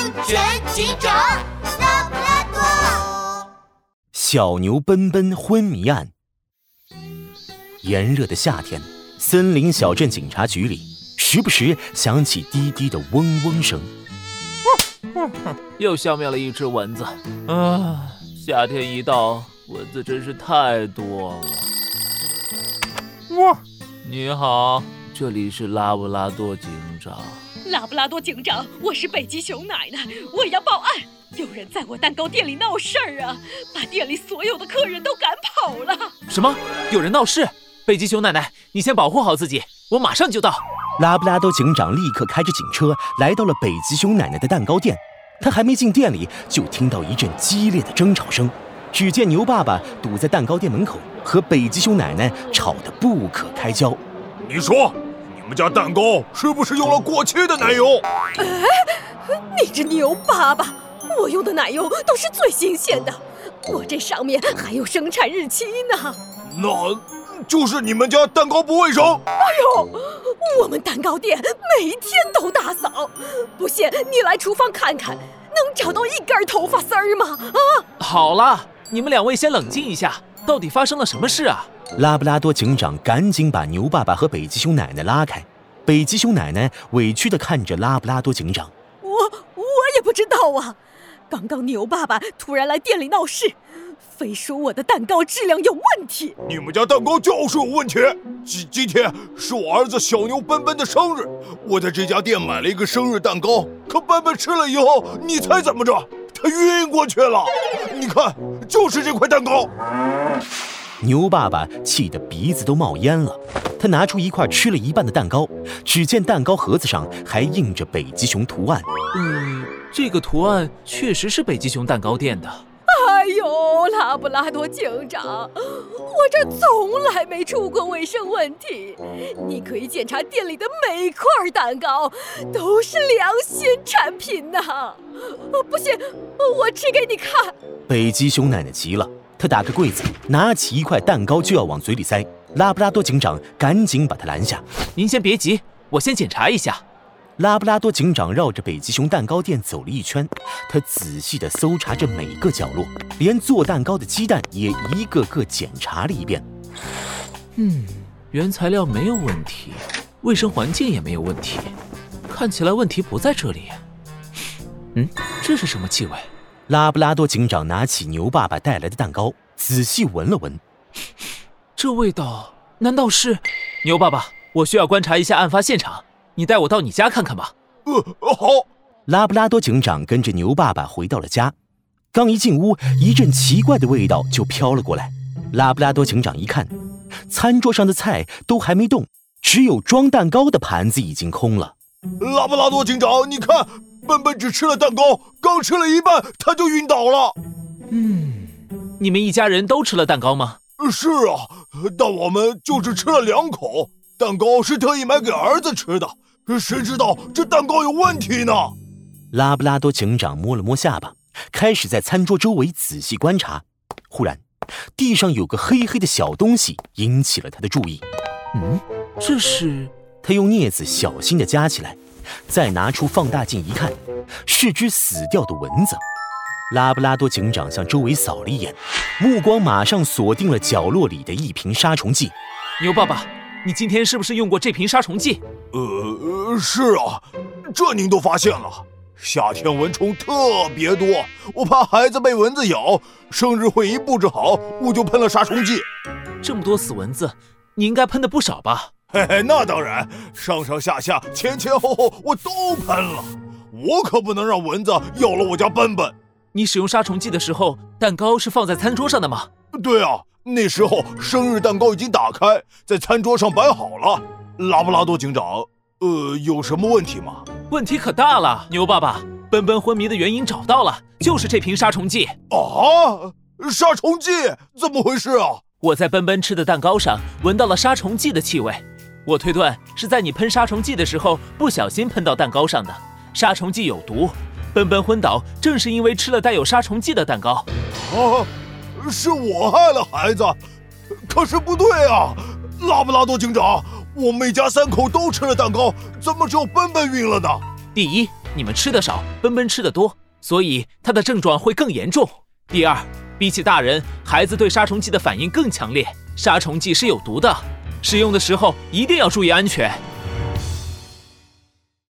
安全警长拉布拉多。小牛奔奔昏迷案。炎热的夏天，森林小镇警察局里时不时响起滴滴的嗡嗡声。又消灭了一只蚊子啊！夏天一到，蚊子真是太多了。哇，你好，这里是拉布拉多警长。拉布拉多警长，我是北极熊奶奶，我要报案，有人在我蛋糕店里闹事儿啊，把店里所有的客人都赶跑了。什么？有人闹事？北极熊奶奶，你先保护好自己，我马上就到。拉布拉多警长立刻开着警车来到了北极熊奶奶的蛋糕店。他还没进店里，就听到一阵激烈的争吵声。只见牛爸爸堵在蛋糕店门口，和北极熊奶奶吵得不可开交。你说，你们家蛋糕是不是用了过期的奶油？哎，你这牛爸爸，我用的奶油都是最新鲜的，我这上面还有生产日期呢。那，就是你们家蛋糕不卫生。哎呦！我们蛋糕店每天都打扫，不信你来厨房看看，能找到一根头发丝儿吗？啊！好了，你们两位先冷静一下，到底发生了什么事啊？拉布拉多警长赶紧把牛爸爸和北极熊奶奶拉开。北极熊奶奶委屈地看着拉布拉多警长：“我我也不知道啊，刚刚牛爸爸突然来店里闹事。”非说我的蛋糕质量有问题，你们家蛋糕就是有问题。今今天是我儿子小牛奔奔的生日，我在这家店买了一个生日蛋糕，可奔奔吃了以后，你猜怎么着？他晕过去了。你看，就是这块蛋糕。牛爸爸气得鼻子都冒烟了，他拿出一块吃了一半的蛋糕，只见蛋糕盒子上还印着北极熊图案。嗯，这个图案确实是北极熊蛋糕店的。哎呦，拉布拉多警长，我这从来没出过卫生问题。你可以检查店里的每块蛋糕，都是良心产品呐。不信，我吃给你看。北极熊奶奶急了，她打开柜子，拿起一块蛋糕就要往嘴里塞。拉布拉多警长赶紧把他拦下：“您先别急，我先检查一下。”拉布拉多警长绕着北极熊蛋糕店走了一圈，他仔细地搜查着每个角落，连做蛋糕的鸡蛋也一个个检查了一遍。嗯，原材料没有问题，卫生环境也没有问题，看起来问题不在这里。嗯，这是什么气味？拉布拉多警长拿起牛爸爸带来的蛋糕，仔细闻了闻，这味道难道是……牛爸爸，我需要观察一下案发现场。你带我到你家看看吧。呃，好。拉布拉多警长跟着牛爸爸回到了家，刚一进屋，一阵奇怪的味道就飘了过来。拉布拉多警长一看，餐桌上的菜都还没动，只有装蛋糕的盘子已经空了。拉布拉多警长，你看，笨笨只吃了蛋糕，刚吃了一半他就晕倒了。嗯，你们一家人都吃了蛋糕吗？是啊，但我们就只吃了两口。蛋糕是特意买给儿子吃的。谁知道这蛋糕有问题呢？拉布拉多警长摸了摸下巴，开始在餐桌周围仔细观察。忽然，地上有个黑黑的小东西引起了他的注意。嗯，这是……他用镊子小心地夹起来，再拿出放大镜一看，是只死掉的蚊子。拉布拉多警长向周围扫了一眼，目光马上锁定了角落里的一瓶杀虫剂。牛爸爸。你今天是不是用过这瓶杀虫剂？呃，是啊，这您都发现了。夏天蚊虫特别多，我怕孩子被蚊子咬，生日会一布置好，我就喷了杀虫剂。这么多死蚊子，你应该喷的不少吧？嘿嘿，那当然，上上下下、前前后后我都喷了。我可不能让蚊子咬了我家奔奔。你使用杀虫剂的时候，蛋糕是放在餐桌上的吗？对啊。那时候生日蛋糕已经打开，在餐桌上摆好了。拉布拉多警长，呃，有什么问题吗？问题可大了，牛爸爸，奔奔昏迷的原因找到了，就是这瓶杀虫剂。啊，杀虫剂？怎么回事啊？我在奔奔吃的蛋糕上闻到了杀虫剂的气味，我推断是在你喷杀虫剂的时候不小心喷到蛋糕上的。杀虫剂有毒，奔奔昏倒，正是因为吃了带有杀虫剂的蛋糕。啊，是我害了孩子。可是不对啊，拉布拉多警长，我们一家三口都吃了蛋糕，怎么只有奔奔晕了呢？第一，你们吃的少，奔奔吃的多，所以他的症状会更严重。第二，比起大人，孩子对杀虫剂的反应更强烈，杀虫剂是有毒的。使用的时候一定要注意安全。